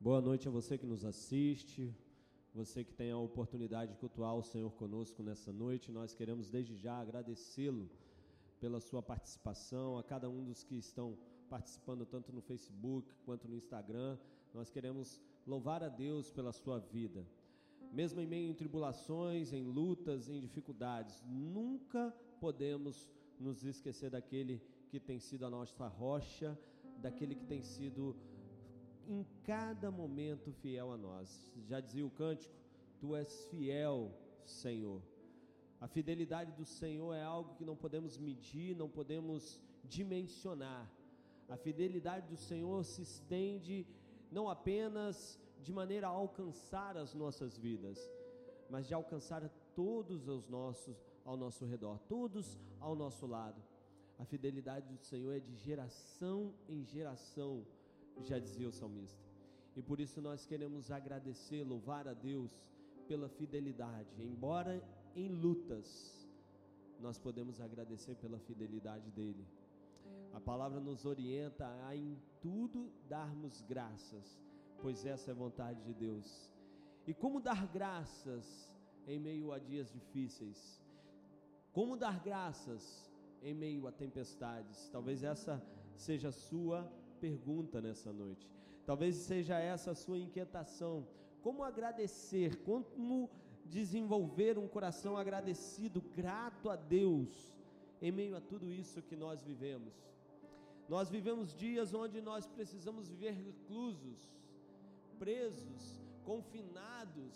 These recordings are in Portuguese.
Boa noite a você que nos assiste, você que tem a oportunidade de cultuar o Senhor conosco nessa noite. Nós queremos desde já agradecê-lo pela sua participação, a cada um dos que estão participando tanto no Facebook quanto no Instagram. Nós queremos louvar a Deus pela sua vida. Mesmo em meio a tribulações, em lutas, em dificuldades, nunca podemos nos esquecer daquele que tem sido a nossa rocha, daquele que tem sido em cada momento fiel a nós. Já dizia o cântico: Tu és fiel, Senhor. A fidelidade do Senhor é algo que não podemos medir, não podemos dimensionar. A fidelidade do Senhor se estende não apenas de maneira a alcançar as nossas vidas, mas de alcançar todos os nossos ao nosso redor, todos ao nosso lado. A fidelidade do Senhor é de geração em geração já dizia o salmista. E por isso nós queremos agradecer, louvar a Deus pela fidelidade, embora em lutas, nós podemos agradecer pela fidelidade dele. A palavra nos orienta a em tudo darmos graças, pois essa é a vontade de Deus. E como dar graças em meio a dias difíceis? Como dar graças em meio a tempestades? Talvez essa seja a sua pergunta nessa noite. Talvez seja essa a sua inquietação. Como agradecer? Como desenvolver um coração agradecido, grato a Deus, em meio a tudo isso que nós vivemos? Nós vivemos dias onde nós precisamos viver reclusos, presos, confinados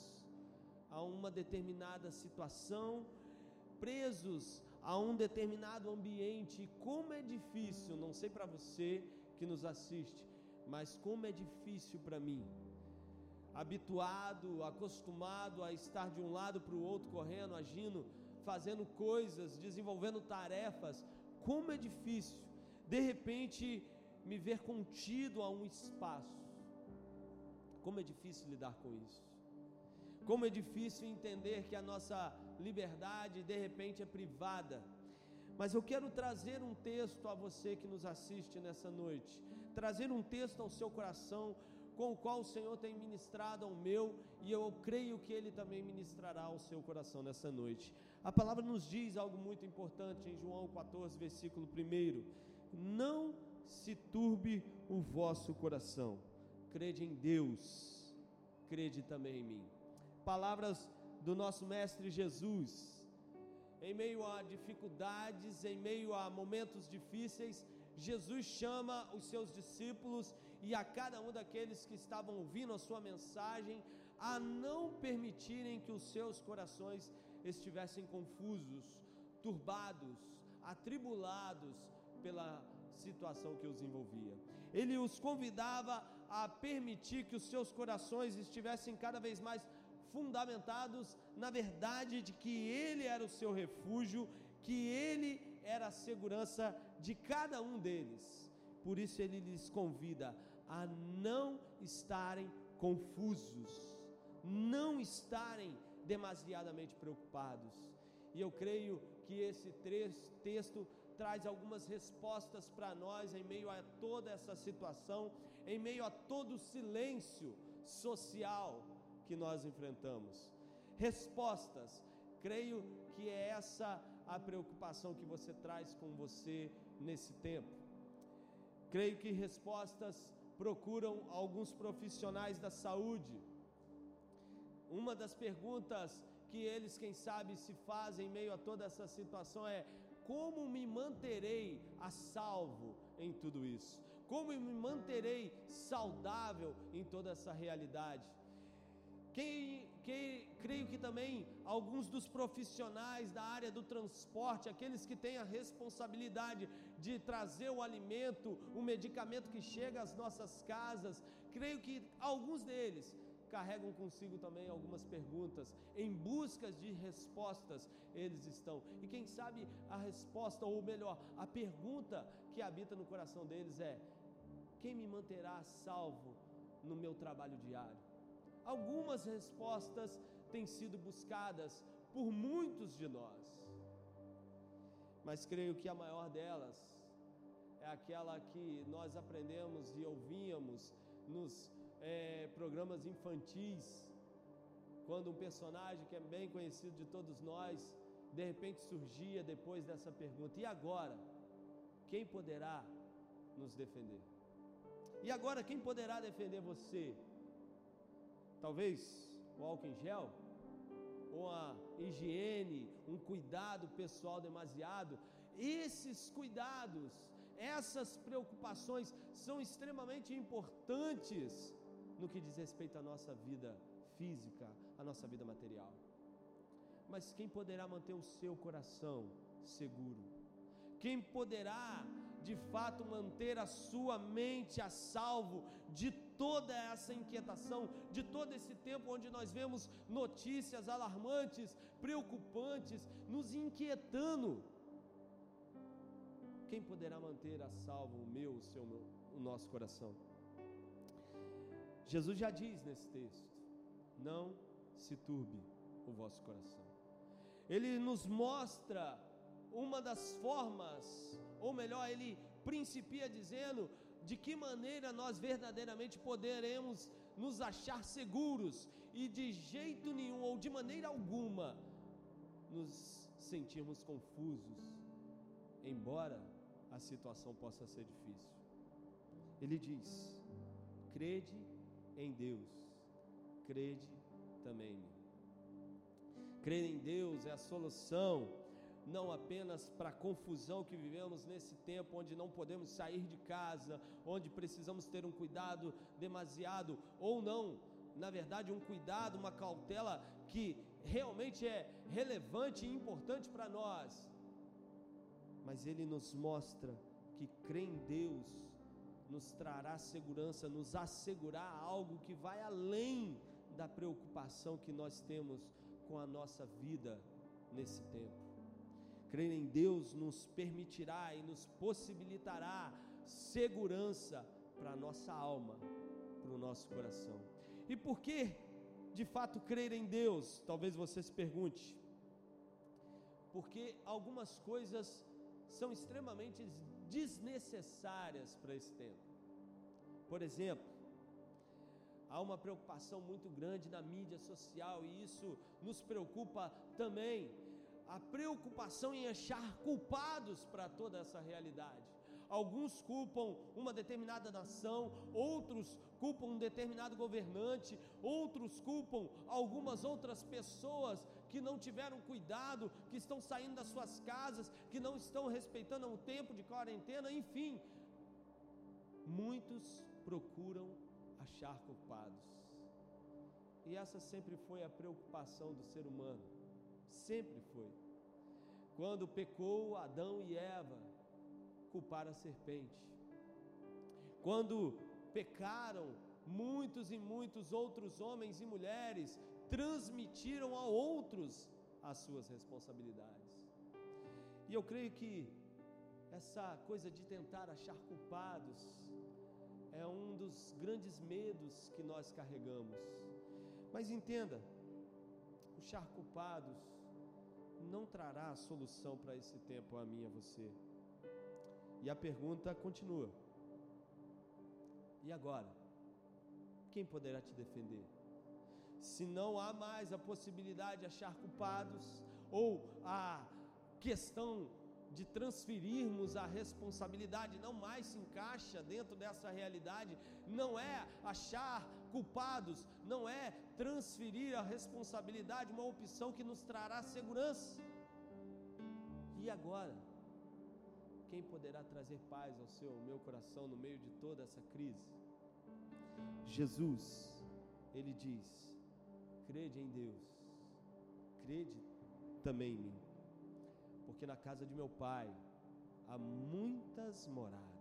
a uma determinada situação, presos a um determinado ambiente. Como é difícil, não sei para você, que nos assiste, mas como é difícil para mim, habituado, acostumado a estar de um lado para o outro, correndo, agindo, fazendo coisas, desenvolvendo tarefas, como é difícil, de repente, me ver contido a um espaço. Como é difícil lidar com isso. Como é difícil entender que a nossa liberdade de repente é privada mas eu quero trazer um texto a você que nos assiste nessa noite, trazer um texto ao seu coração, com o qual o Senhor tem ministrado ao meu, e eu creio que Ele também ministrará ao seu coração nessa noite. A palavra nos diz algo muito importante em João 14, versículo 1: Não se turbe o vosso coração, crede em Deus, crede também em mim. Palavras do nosso Mestre Jesus em meio a dificuldades, em meio a momentos difíceis, Jesus chama os seus discípulos e a cada um daqueles que estavam ouvindo a sua mensagem a não permitirem que os seus corações estivessem confusos, turbados, atribulados pela situação que os envolvia. Ele os convidava a permitir que os seus corações estivessem cada vez mais fundamentados na verdade de que Ele era o seu refúgio, que Ele era a segurança de cada um deles. Por isso Ele lhes convida a não estarem confusos, não estarem demasiadamente preocupados. E eu creio que esse texto traz algumas respostas para nós em meio a toda essa situação, em meio a todo o silêncio social que nós enfrentamos. Respostas. Creio que é essa a preocupação que você traz com você nesse tempo. Creio que respostas procuram alguns profissionais da saúde. Uma das perguntas que eles, quem sabe, se fazem em meio a toda essa situação é: como me manterei a salvo em tudo isso? Como me manterei saudável em toda essa realidade? Quem, quem, creio que também alguns dos profissionais da área do transporte, aqueles que têm a responsabilidade de trazer o alimento, o medicamento que chega às nossas casas, creio que alguns deles carregam consigo também algumas perguntas, em busca de respostas eles estão. E quem sabe a resposta, ou melhor, a pergunta que habita no coração deles é: quem me manterá salvo no meu trabalho diário? Algumas respostas têm sido buscadas por muitos de nós, mas creio que a maior delas é aquela que nós aprendemos e ouvíamos nos é, programas infantis, quando um personagem que é bem conhecido de todos nós, de repente surgia depois dessa pergunta: e agora? Quem poderá nos defender? E agora, quem poderá defender você? Talvez o álcool em gel? Ou a higiene, um cuidado pessoal demasiado? Esses cuidados, essas preocupações são extremamente importantes no que diz respeito à nossa vida física, à nossa vida material. Mas quem poderá manter o seu coração seguro? Quem poderá de fato manter a sua mente a salvo de toda essa inquietação, de todo esse tempo onde nós vemos notícias alarmantes, preocupantes, nos inquietando. Quem poderá manter a salvo o meu, o seu, o nosso coração? Jesus já diz nesse texto: não se turbe o vosso coração. Ele nos mostra uma das formas, ou melhor, ele principia dizendo de que maneira nós verdadeiramente poderemos nos achar seguros e de jeito nenhum ou de maneira alguma nos sentirmos confusos, embora a situação possa ser difícil. Ele diz: crede em Deus, crede também. Crer em Deus é a solução não apenas para a confusão que vivemos nesse tempo, onde não podemos sair de casa, onde precisamos ter um cuidado demasiado, ou não, na verdade, um cuidado, uma cautela que realmente é relevante e importante para nós. Mas Ele nos mostra que crer em Deus nos trará segurança, nos assegurar algo que vai além da preocupação que nós temos com a nossa vida nesse tempo. Crer em Deus nos permitirá e nos possibilitará segurança para a nossa alma, para o nosso coração. E por que, de fato, crer em Deus? Talvez você se pergunte. Porque algumas coisas são extremamente desnecessárias para esse tempo. Por exemplo, há uma preocupação muito grande na mídia social e isso nos preocupa também a preocupação em achar culpados para toda essa realidade. Alguns culpam uma determinada nação, outros culpam um determinado governante, outros culpam algumas outras pessoas que não tiveram cuidado, que estão saindo das suas casas, que não estão respeitando o tempo de quarentena, enfim. Muitos procuram achar culpados. E essa sempre foi a preocupação do ser humano. Sempre foi. Quando pecou Adão e Eva, culparam a serpente. Quando pecaram, muitos e muitos outros homens e mulheres transmitiram a outros as suas responsabilidades. E eu creio que essa coisa de tentar achar culpados é um dos grandes medos que nós carregamos. Mas entenda, achar culpados não trará a solução para esse tempo a mim e a você. E a pergunta continua: e agora? Quem poderá te defender? Se não há mais a possibilidade de achar culpados, ou a questão de transferirmos a responsabilidade não mais se encaixa dentro dessa realidade, não é achar culpados, não é transferir a responsabilidade, uma opção que nos trará segurança. E agora? Quem poderá trazer paz ao seu, ao meu coração no meio de toda essa crise? Jesus, ele diz: crede em Deus, crede também em mim, porque na casa de meu pai há muitas moradas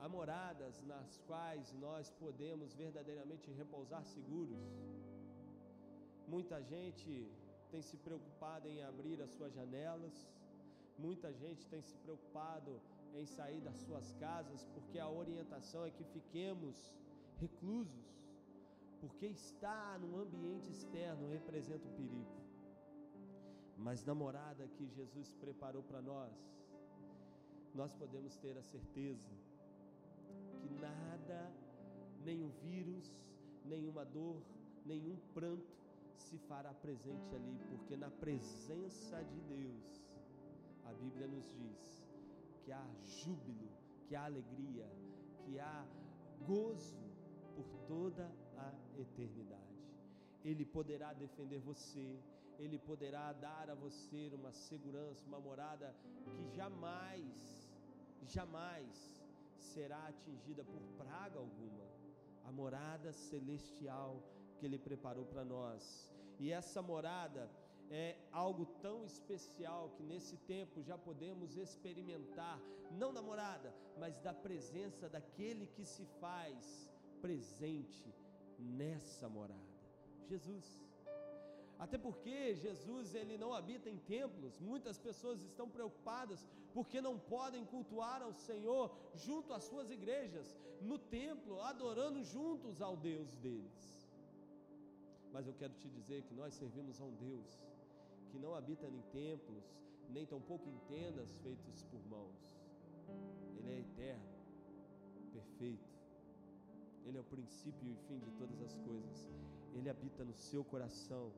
há moradas nas quais nós podemos verdadeiramente repousar seguros. Muita gente tem se preocupado em abrir as suas janelas, muita gente tem se preocupado em sair das suas casas, porque a orientação é que fiquemos reclusos, porque estar no ambiente externo representa um perigo. Mas na morada que Jesus preparou para nós, nós podemos ter a certeza que nada nenhum vírus, nenhuma dor, nenhum pranto se fará presente ali, porque na presença de Deus, a Bíblia nos diz que há júbilo, que há alegria, que há gozo por toda a eternidade. Ele poderá defender você, ele poderá dar a você uma segurança, uma morada que jamais, jamais será atingida por praga alguma. A morada celestial que ele preparou para nós. E essa morada é algo tão especial que nesse tempo já podemos experimentar, não da morada, mas da presença daquele que se faz presente nessa morada. Jesus. Até porque Jesus ele não habita em templos. Muitas pessoas estão preocupadas porque não podem cultuar ao Senhor junto às suas igrejas, no templo, adorando juntos ao Deus deles. Mas eu quero te dizer que nós servimos a um Deus que não habita em templos, nem tampouco em tendas feitas por mãos. Ele é eterno, perfeito. Ele é o princípio e o fim de todas as coisas. Ele habita no seu coração.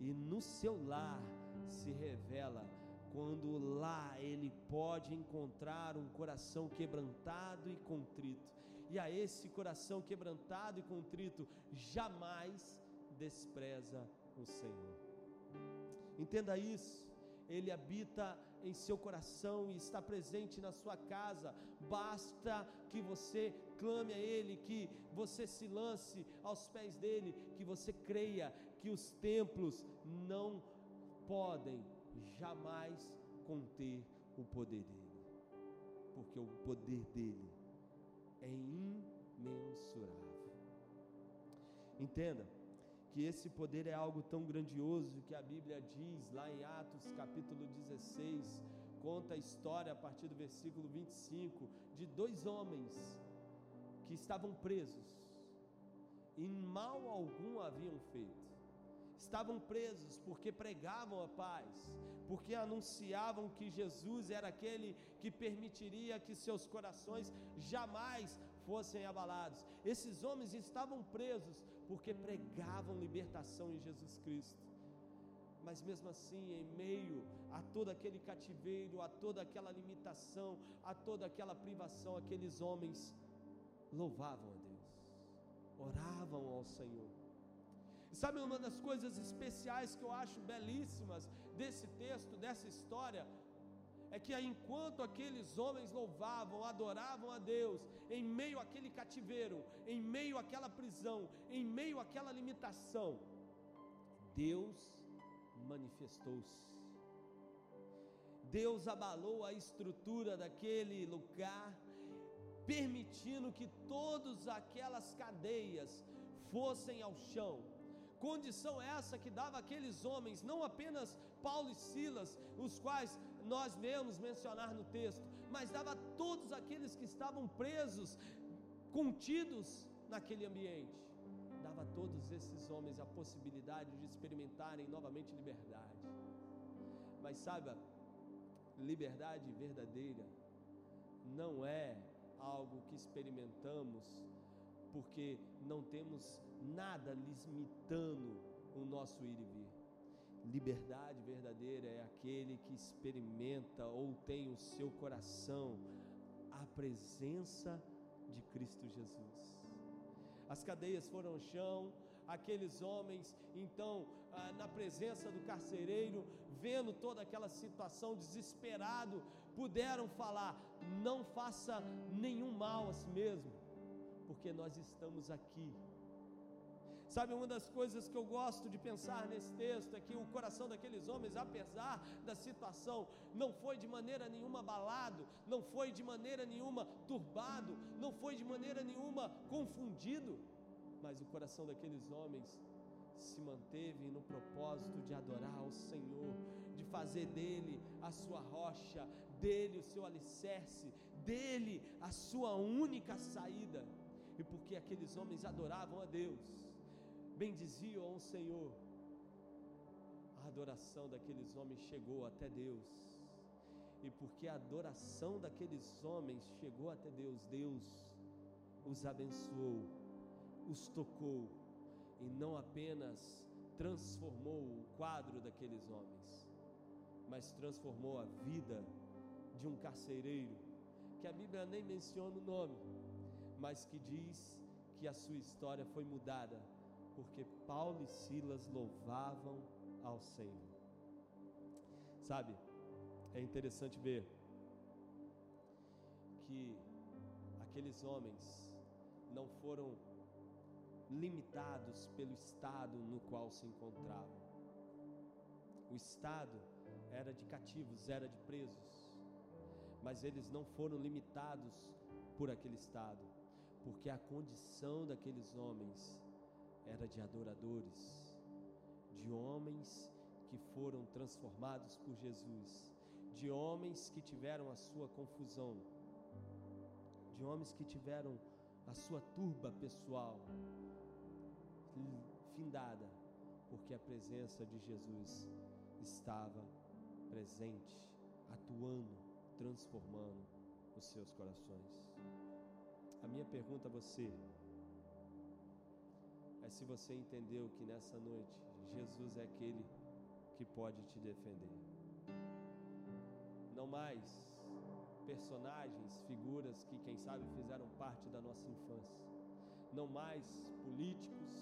E no seu lar se revela quando lá ele pode encontrar um coração quebrantado e contrito. E a esse coração quebrantado e contrito jamais despreza o Senhor. Entenda isso. Ele habita em seu coração e está presente na sua casa. Basta que você clame a Ele, que você se lance aos pés dele, que você creia que os templos não podem jamais conter o poder dele, porque o poder dele é imensurável. Entenda, que esse poder é algo tão grandioso que a Bíblia diz lá em Atos capítulo 16, conta a história a partir do versículo 25 de dois homens que estavam presos e mal algum haviam feito. Estavam presos porque pregavam a paz, porque anunciavam que Jesus era aquele que permitiria que seus corações jamais fossem abalados. Esses homens estavam presos porque pregavam libertação em Jesus Cristo. Mas mesmo assim, em meio a todo aquele cativeiro, a toda aquela limitação, a toda aquela privação, aqueles homens louvavam a Deus, oravam ao Senhor. Sabe uma das coisas especiais que eu acho belíssimas desse texto, dessa história? é que enquanto aqueles homens louvavam, adoravam a Deus, em meio àquele cativeiro, em meio àquela prisão, em meio àquela limitação, Deus manifestou-se. Deus abalou a estrutura daquele lugar, permitindo que todas aquelas cadeias fossem ao chão. Condição essa que dava aqueles homens, não apenas Paulo e Silas, os quais nós vemos mencionar no texto, mas dava a todos aqueles que estavam presos, contidos naquele ambiente, dava a todos esses homens a possibilidade de experimentarem novamente liberdade. Mas saiba, liberdade verdadeira não é algo que experimentamos porque não temos nada limitando o nosso ir e vir. Liberdade verdadeira é aquele que experimenta ou tem o seu coração a presença de Cristo Jesus. As cadeias foram ao chão, aqueles homens, então, ah, na presença do carcereiro, vendo toda aquela situação, desesperado, puderam falar: não faça nenhum mal a si mesmo, porque nós estamos aqui Sabe, uma das coisas que eu gosto de pensar nesse texto é que o coração daqueles homens, apesar da situação, não foi de maneira nenhuma abalado, não foi de maneira nenhuma turbado, não foi de maneira nenhuma confundido, mas o coração daqueles homens se manteve no propósito de adorar ao Senhor, de fazer dele a sua rocha, dele o seu alicerce, dele a sua única saída. E porque aqueles homens adoravam a Deus, bendiziam ao Senhor, a adoração daqueles homens chegou até Deus. E porque a adoração daqueles homens chegou até Deus, Deus os abençoou, os tocou e não apenas transformou o quadro daqueles homens, mas transformou a vida de um carcereiro, que a Bíblia nem menciona o nome, mas que diz que a sua história foi mudada, porque Paulo e Silas louvavam ao Senhor. Sabe, é interessante ver que aqueles homens não foram limitados pelo estado no qual se encontravam. O estado era de cativos, era de presos, mas eles não foram limitados por aquele estado, porque a condição daqueles homens era de adoradores, de homens que foram transformados por Jesus, de homens que tiveram a sua confusão, de homens que tiveram a sua turba pessoal findada, porque a presença de Jesus estava presente, atuando, transformando os seus corações. A minha pergunta a você é se você entendeu que nessa noite Jesus é aquele que pode te defender. Não mais personagens, figuras que, quem sabe, fizeram parte da nossa infância. Não mais políticos,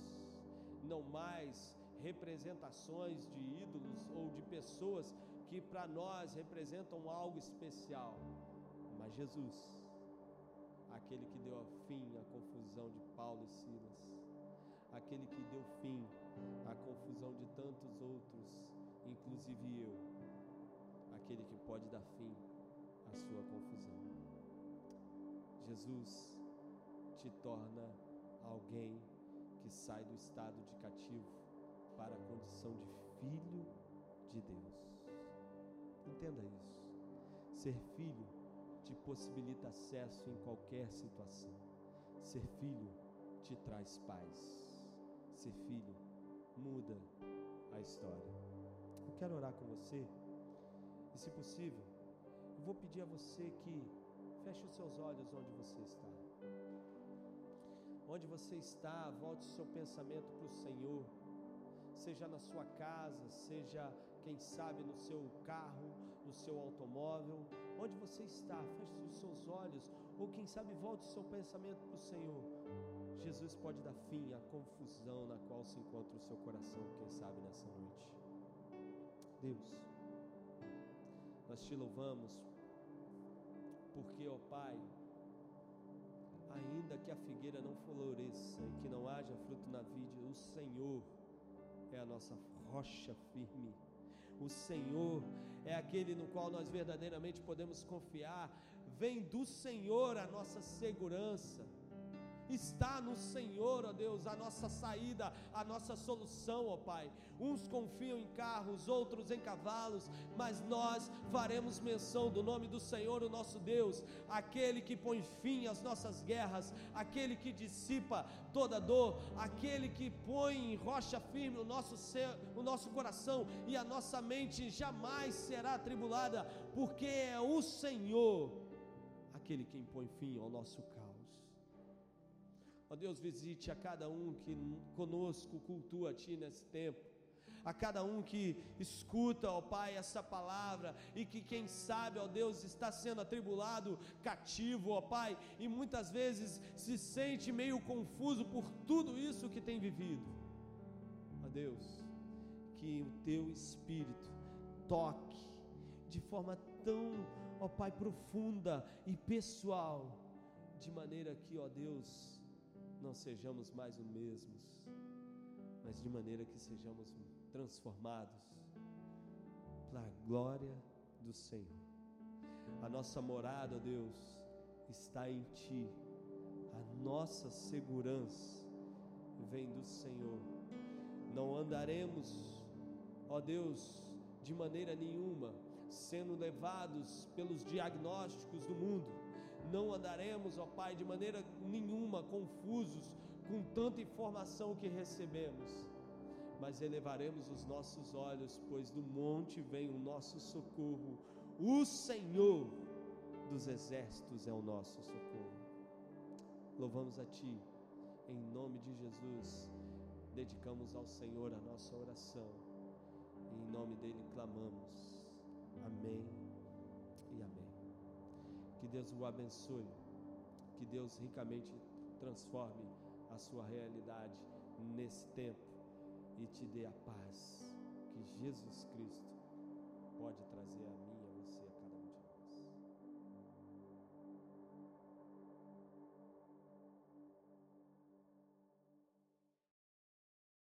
não mais representações de ídolos ou de pessoas que para nós representam algo especial, mas Jesus, aquele que deu fim à confusão de Paulo e Silas, aquele que deu fim à confusão de tantos outros, inclusive eu, aquele que pode dar fim à sua confusão. Jesus te torna alguém que sai do estado de cativo para a condição de filho de Deus. Entenda isso. Ser filho te possibilita acesso em qualquer situação. Ser filho te traz paz. Ser filho muda a história. Eu quero orar com você. E se possível, eu vou pedir a você que feche os seus olhos onde você está. Onde você está, volte o seu pensamento para o Senhor, seja na sua casa, seja, quem sabe, no seu carro, no seu automóvel, onde você está, feche os seus olhos, ou quem sabe, volte o seu pensamento para o Senhor. Jesus pode dar fim à confusão na qual se encontra o seu coração, quem sabe, nessa noite. Deus, nós te louvamos, porque, ó Pai, ainda que a figueira não floresça e que não haja fruto na vide, o Senhor é a nossa rocha firme. O Senhor é aquele no qual nós verdadeiramente podemos confiar. Vem do Senhor a nossa segurança. Está no Senhor, ó Deus, a nossa saída, a nossa solução, ó Pai. Uns confiam em carros, outros em cavalos, mas nós faremos menção do nome do Senhor, o nosso Deus, aquele que põe fim às nossas guerras, aquele que dissipa toda dor, aquele que põe em rocha firme o nosso, ser, o nosso coração e a nossa mente jamais será atribulada, porque é o Senhor aquele que impõe fim ao nosso caos. Ó Deus, visite a cada um que conosco cultua a Ti nesse tempo a cada um que escuta, ó Pai, essa palavra e que, quem sabe, ó Deus, está sendo atribulado, cativo, ó Pai, e muitas vezes se sente meio confuso por tudo isso que tem vivido. Ó Deus, que o Teu Espírito toque de forma tão, ó Pai, profunda e pessoal, de maneira que, ó Deus, não sejamos mais os mesmos, mas de maneira que sejamos transformados pela glória do Senhor. A nossa morada, Deus, está em Ti. A nossa segurança vem do Senhor. Não andaremos, ó Deus, de maneira nenhuma sendo levados pelos diagnósticos do mundo. Não andaremos, ó Pai, de maneira nenhuma confusos com tanta informação que recebemos mas elevaremos os nossos olhos, pois do monte vem o nosso socorro. O Senhor dos exércitos é o nosso socorro. louvamos a Ti. Em nome de Jesus, dedicamos ao Senhor a nossa oração. E em nome dele clamamos. Amém. Que Deus o abençoe. Que Deus ricamente transforme a sua realidade nesse tempo e te dê a paz que Jesus Cristo pode trazer a